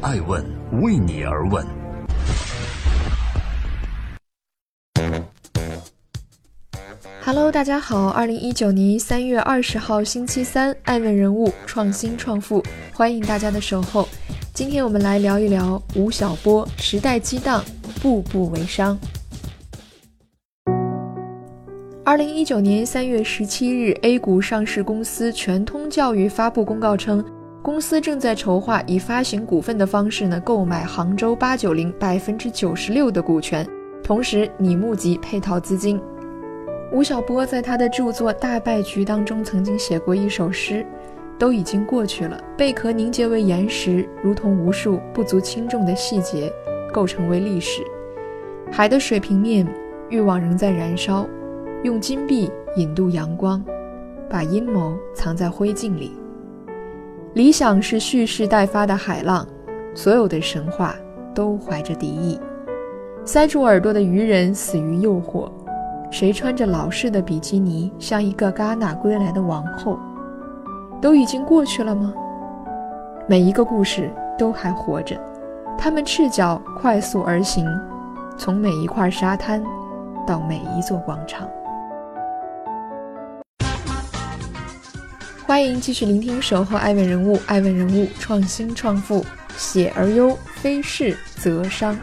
爱问为你而问。Hello，大家好，二零一九年三月二十号星期三，爱问人物创新创富，欢迎大家的守候。今天我们来聊一聊吴晓波，时代激荡，步步为商。二零一九年三月十七日，A 股上市公司全通教育发布公告称，公司正在筹划以发行股份的方式呢购买杭州八九零百分之九十六的股权，同时拟募集配套资金。吴晓波在他的著作《大败局》当中曾经写过一首诗：“都已经过去了，贝壳凝结为岩石，如同无数不足轻重的细节，构成为历史。海的水平面，欲望仍在燃烧。”用金币引渡阳光，把阴谋藏在灰烬里。理想是蓄势待发的海浪，所有的神话都怀着敌意。塞住耳朵的愚人死于诱惑。谁穿着老式的比基尼，像一个戛纳归来的王后？都已经过去了吗？每一个故事都还活着，他们赤脚快速而行，从每一块沙滩到每一座广场。欢迎继续聆听《守候爱问人物》，爱问人物创新创富，写而优，非是则伤。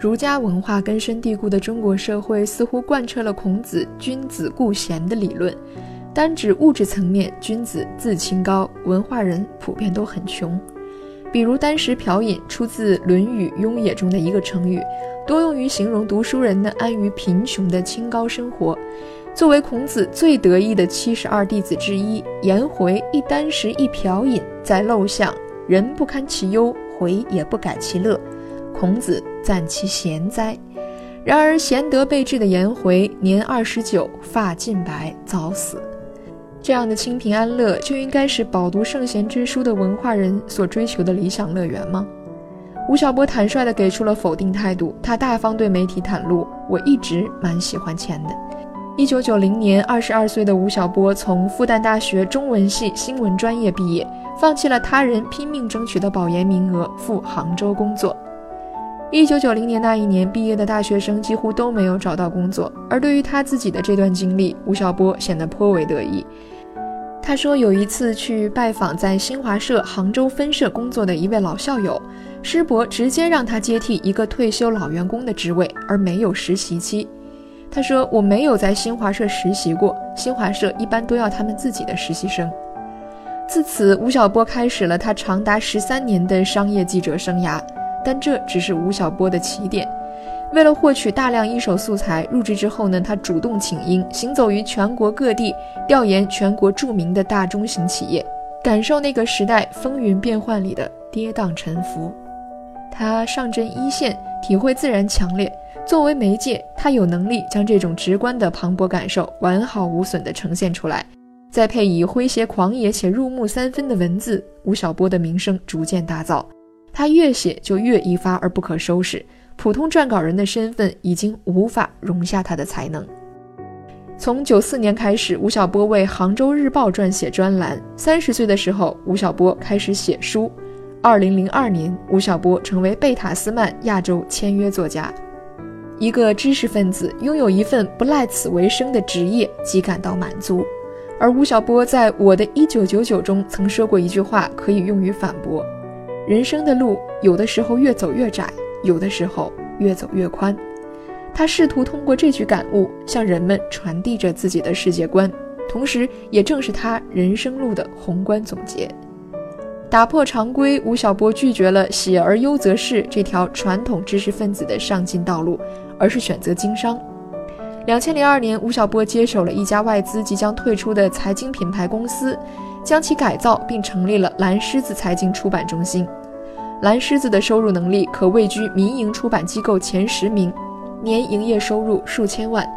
儒家文化根深蒂固的中国社会，似乎贯彻了孔子“君子固贤”的理论。单指物质层面，君子自清高，文化人普遍都很穷。比如单食瓢饮，出自《论语·雍也》中的一个成语，多用于形容读书人的安于贫穷的清高生活。作为孔子最得意的七十二弟子之一，颜回一箪食一瓢饮，在陋巷，人不堪其忧，回也不改其乐。孔子赞其贤哉。然而贤德备至的颜回，年二十九，发尽白，早死。这样的清贫安乐，就应该是饱读圣贤之书的文化人所追求的理想乐园吗？吴晓波坦率地给出了否定态度。他大方对媒体袒露：“我一直蛮喜欢钱的。”一九九零年，二十二岁的吴晓波从复旦大学中文系新闻专业毕业，放弃了他人拼命争取的保研名额，赴杭州工作。一九九零年那一年毕业的大学生几乎都没有找到工作，而对于他自己的这段经历，吴晓波显得颇为得意。他说，有一次去拜访在新华社杭州分社工作的一位老校友，师伯直接让他接替一个退休老员工的职位，而没有实习期。他说：“我没有在新华社实习过，新华社一般都要他们自己的实习生。”自此，吴晓波开始了他长达十三年的商业记者生涯。但这只是吴晓波的起点。为了获取大量一手素材，入职之后呢，他主动请缨，行走于全国各地，调研全国著名的大中型企业，感受那个时代风云变幻里的跌宕沉浮。他上阵一线，体会自然强烈。作为媒介，他有能力将这种直观的磅礴感受完好无损地呈现出来。再配以诙谐狂野且入木三分的文字，吴晓波的名声逐渐大噪。他越写就越一发而不可收拾。普通撰稿人的身份已经无法容下他的才能。从九四年开始，吴晓波为《杭州日报》撰写专栏。三十岁的时候，吴晓波开始写书。二零零二年，吴晓波成为贝塔斯曼亚洲签约作家。一个知识分子拥有一份不赖此为生的职业，即感到满足。而吴晓波在我的一九九九中曾说过一句话，可以用于反驳：人生的路，有的时候越走越窄。有的时候越走越宽，他试图通过这句感悟向人们传递着自己的世界观，同时也正是他人生路的宏观总结。打破常规，吴晓波拒绝了“写而优则仕”这条传统知识分子的上进道路，而是选择经商。两千零二年，吴晓波接手了一家外资即将退出的财经品牌公司，将其改造并成立了蓝狮子财经出版中心。蓝狮子的收入能力可位居民营出版机构前十名，年营业收入数千万。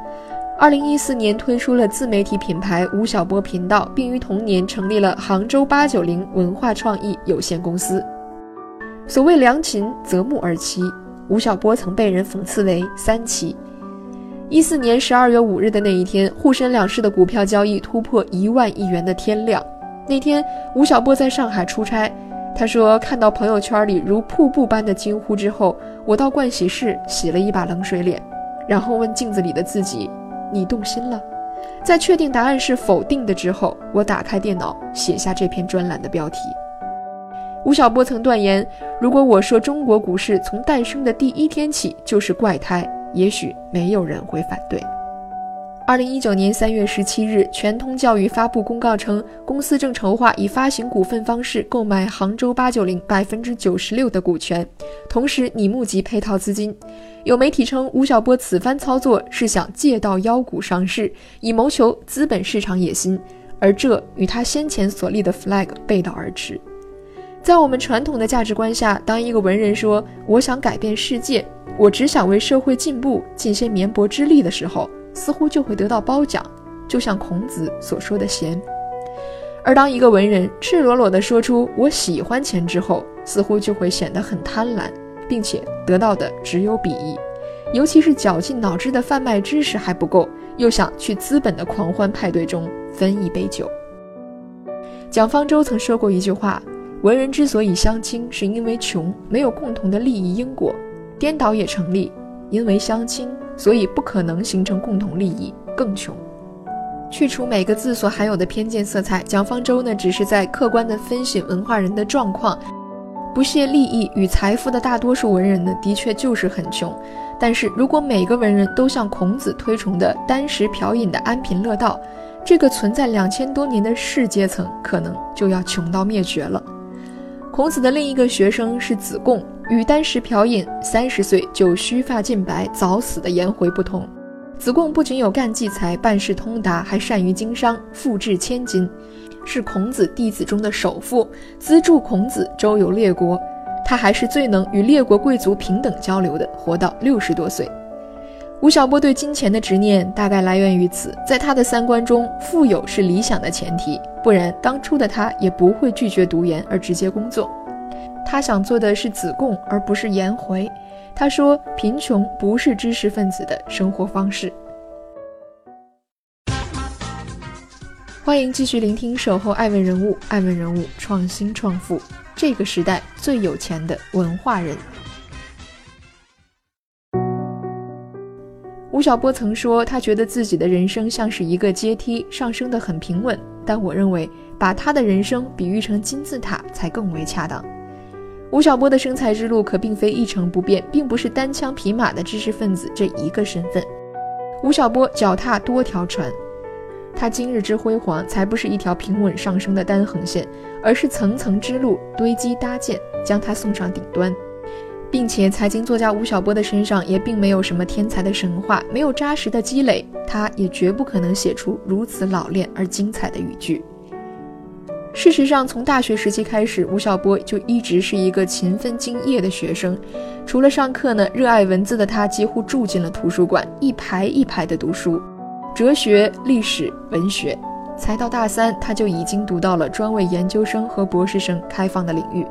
二零一四年推出了自媒体品牌吴晓波频道，并于同年成立了杭州八九零文化创意有限公司。所谓良禽择木而栖，吴晓波曾被人讽刺为三栖。一四年十二月五日的那一天，沪深两市的股票交易突破一万亿元的天量。那天，吴晓波在上海出差，他说看到朋友圈里如瀑布般的惊呼之后，我到盥洗室洗了一把冷水脸，然后问镜子里的自己：“你动心了？”在确定答案是否定的之后，我打开电脑写下这篇专栏的标题。吴晓波曾断言：“如果我说中国股市从诞生的第一天起就是怪胎，也许没有人会反对。”二零一九年三月十七日，全通教育发布公告称，公司正筹划以发行股份方式购买杭州八九零百分之九十六的股权，同时拟募集配套资金。有媒体称，吴晓波此番操作是想借道妖股上市，以谋求资本市场野心，而这与他先前所立的 flag 背道而驰。在我们传统的价值观下，当一个文人说“我想改变世界，我只想为社会进步尽些绵薄之力”的时候，似乎就会得到褒奖，就像孔子所说的贤；而当一个文人赤裸裸地说出“我喜欢钱”之后，似乎就会显得很贪婪，并且得到的只有鄙夷。尤其是绞尽脑汁的贩卖知识还不够，又想去资本的狂欢派对中分一杯酒。蒋方舟曾说过一句话：“文人之所以相亲，是因为穷，没有共同的利益因果。”颠倒也成立，因为相亲。所以不可能形成共同利益，更穷。去除每个字所含有的偏见色彩，蒋方舟呢，只是在客观地分析文化人的状况。不屑利益与财富的大多数文人呢，的确就是很穷。但是如果每个文人都像孔子推崇的单食嫖饮的安贫乐道，这个存在两千多年的士阶层，可能就要穷到灭绝了。孔子的另一个学生是子贡。与单食嫖饮、三十岁就须发尽白、早死的颜回不同，子贡不仅有干计才、办事通达，还善于经商，富至千金，是孔子弟子中的首富，资助孔子周游列国。他还是最能与列国贵族平等交流的，活到六十多岁。吴晓波对金钱的执念大概来源于此，在他的三观中，富有是理想的前提，不然当初的他也不会拒绝读研而直接工作。他想做的是子贡，而不是颜回。他说：“贫穷不是知识分子的生活方式。”欢迎继续聆听《守候爱问人物》，爱问人物创新创富，这个时代最有钱的文化人。吴晓波曾说：“他觉得自己的人生像是一个阶梯，上升的很平稳。”但我认为，把他的人生比喻成金字塔才更为恰当。吴晓波的生财之路可并非一成不变，并不是单枪匹马的知识分子这一个身份。吴晓波脚踏多条船，他今日之辉煌，才不是一条平稳上升的单横线，而是层层之路堆积搭建，将他送上顶端。并且，财经作家吴晓波的身上也并没有什么天才的神话，没有扎实的积累，他也绝不可能写出如此老练而精彩的语句。事实上，从大学时期开始，吴晓波就一直是一个勤奋敬业的学生。除了上课呢，热爱文字的他几乎住进了图书馆，一排一排的读书，哲学、历史、文学。才到大三，他就已经读到了专为研究生和博士生开放的领域。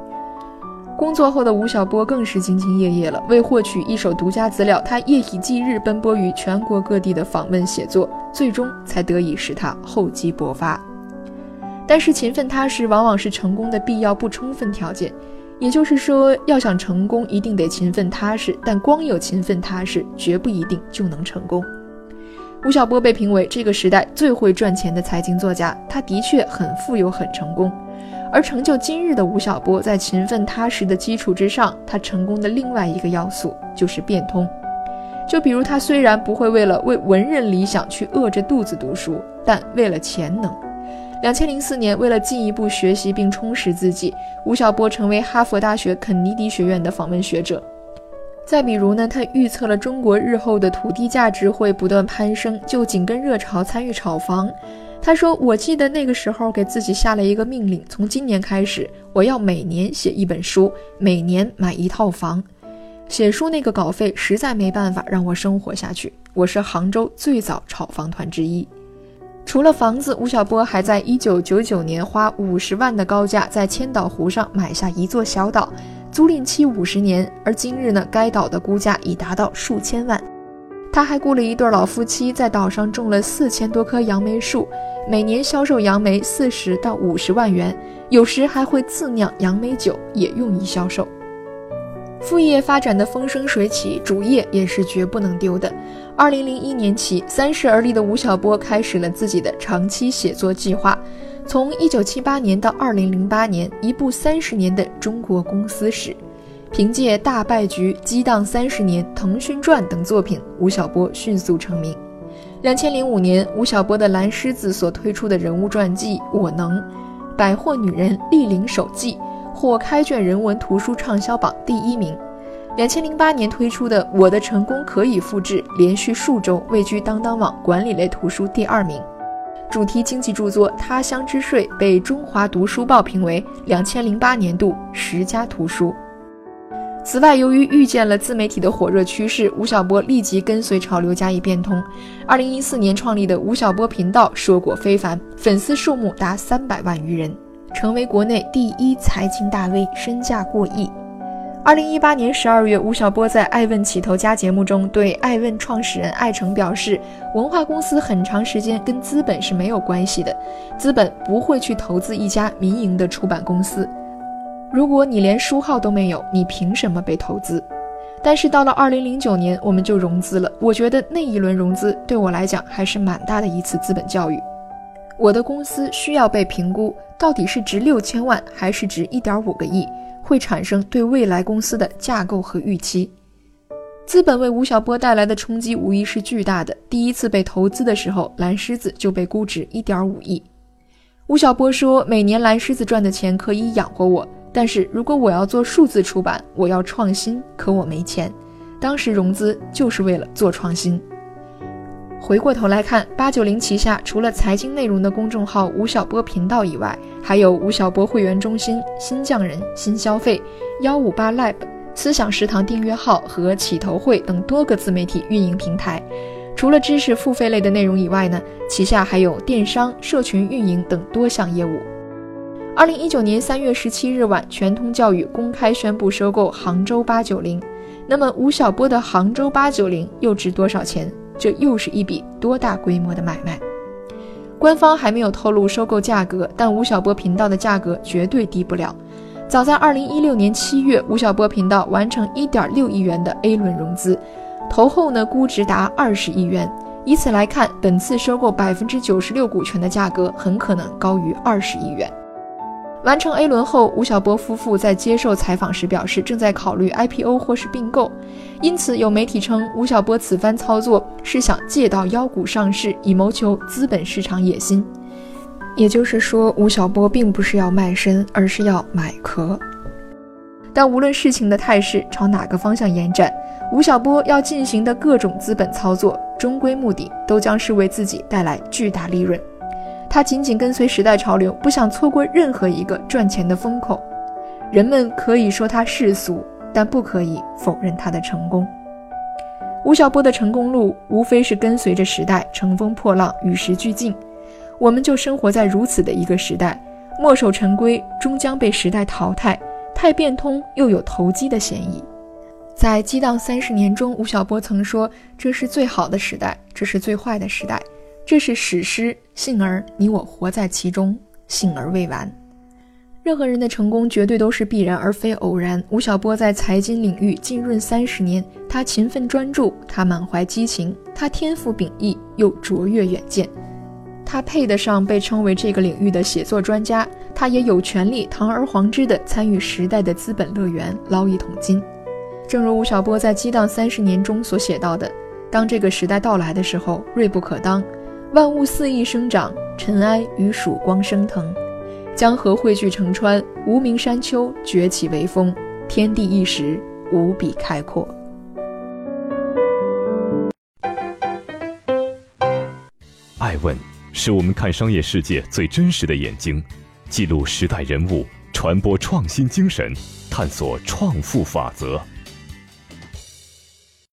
工作后的吴晓波更是兢兢业业了。为获取一手独家资料，他夜以继日奔波于全国各地的访问写作，最终才得以使他厚积薄发。但是勤奋踏实往往是成功的必要不充分条件，也就是说，要想成功，一定得勤奋踏实。但光有勤奋踏实，绝不一定就能成功。吴晓波被评为这个时代最会赚钱的财经作家，他的确很富有、很成功。而成就今日的吴晓波，在勤奋踏实的基础之上，他成功的另外一个要素就是变通。就比如他虽然不会为了为文人理想去饿着肚子读书，但为了钱能。两千零四年，为了进一步学习并充实自己，吴晓波成为哈佛大学肯尼迪学院的访问学者。再比如呢，他预测了中国日后的土地价值会不断攀升，就紧跟热潮参与炒房。他说：“我记得那个时候给自己下了一个命令，从今年开始，我要每年写一本书，每年买一套房。写书那个稿费实在没办法让我生活下去。我是杭州最早炒房团之一。”除了房子，吴晓波还在1999年花五十万的高价在千岛湖上买下一座小岛，租赁期五十年。而今日呢，该岛的估价已达到数千万。他还雇了一对老夫妻，在岛上种了四千多棵杨梅树，每年销售杨梅四十到五十万元，有时还会自酿杨梅酒，也用于销售。副业发展的风生水起，主业也是绝不能丢的。二零零一年起，三十而立的吴晓波开始了自己的长期写作计划。从一九七八年到二零零八年，一部三十年的中国公司史。凭借《大败局》《激荡三十年》《腾讯传》等作品，吴晓波迅速成名。两千零五年，吴晓波的蓝狮子所推出的人物传记《我能》，百货女人丽玲手记。获开卷人文图书畅销榜第一名。两千零八年推出的《我的成功可以复制》，连续数周位居当当网管理类图书第二名。主题经济著作《他乡之税》被中华读书报评为两千零八年度十佳图书。此外，由于预见了自媒体的火热趋势，吴晓波立即跟随潮流加以变通。二零一四年创立的吴晓波频道硕果非凡，粉丝数目达三百万余人。成为国内第一财经大 V，身价过亿。二零一八年十二月，吴晓波在《爱问起头家》节目中对爱问创始人艾诚表示：“文化公司很长时间跟资本是没有关系的，资本不会去投资一家民营的出版公司。如果你连书号都没有，你凭什么被投资？”但是到了二零零九年，我们就融资了。我觉得那一轮融资对我来讲还是蛮大的一次资本教育。我的公司需要被评估，到底是值六千万还是值一点五个亿，会产生对未来公司的架构和预期。资本为吴晓波带来的冲击无疑是巨大的。第一次被投资的时候，蓝狮子就被估值一点五亿。吴晓波说：“每年蓝狮子赚的钱可以养活我，但是如果我要做数字出版，我要创新，可我没钱。当时融资就是为了做创新。”回过头来看，八九零旗下除了财经内容的公众号吴晓波频道以外，还有吴晓波会员中心、新匠人、新消费、幺五八 Lab、思想食堂订阅号和起头会等多个自媒体运营平台。除了知识付费类的内容以外呢，旗下还有电商、社群运营等多项业务。二零一九年三月十七日晚，全通教育公开宣布收购杭州八九零。那么，吴晓波的杭州八九零又值多少钱？这又是一笔多大规模的买卖？官方还没有透露收购价格，但吴晓波频道的价格绝对低不了。早在二零一六年七月，吴晓波频道完成一点六亿元的 A 轮融资，投后呢估值达二十亿元。以此来看，本次收购百分之九十六股权的价格很可能高于二十亿元。完成 A 轮后，吴晓波夫妇在接受采访时表示，正在考虑 IPO 或是并购。因此，有媒体称吴晓波此番操作是想借道妖股上市，以谋求资本市场野心。也就是说，吴晓波并不是要卖身，而是要买壳。但无论事情的态势朝哪个方向延展，吴晓波要进行的各种资本操作，终归目的都将是为自己带来巨大利润。他紧紧跟随时代潮流，不想错过任何一个赚钱的风口。人们可以说他世俗，但不可以否认他的成功。吴晓波的成功路，无非是跟随着时代，乘风破浪，与时俱进。我们就生活在如此的一个时代，墨守成规终将被时代淘汰，太变通又有投机的嫌疑。在《激荡三十年》中，吴晓波曾说：“这是最好的时代，这是最坏的时代。”这是史诗，幸而你我活在其中，幸而未完。任何人的成功绝对都是必然而非偶然。吴晓波在财经领域浸润三十年，他勤奋专注，他满怀激情，他天赋秉异又卓越远见，他配得上被称为这个领域的写作专家。他也有权利堂而皇之地参与时代的资本乐园，捞一桶金。正如吴晓波在《激荡三十年》中所写到的：“当这个时代到来的时候，锐不可当。”万物肆意生长，尘埃与曙光升腾，江河汇聚成川，无名山丘崛起为峰，天地一时无比开阔。爱问是我们看商业世界最真实的眼睛，记录时代人物，传播创新精神，探索创富法则。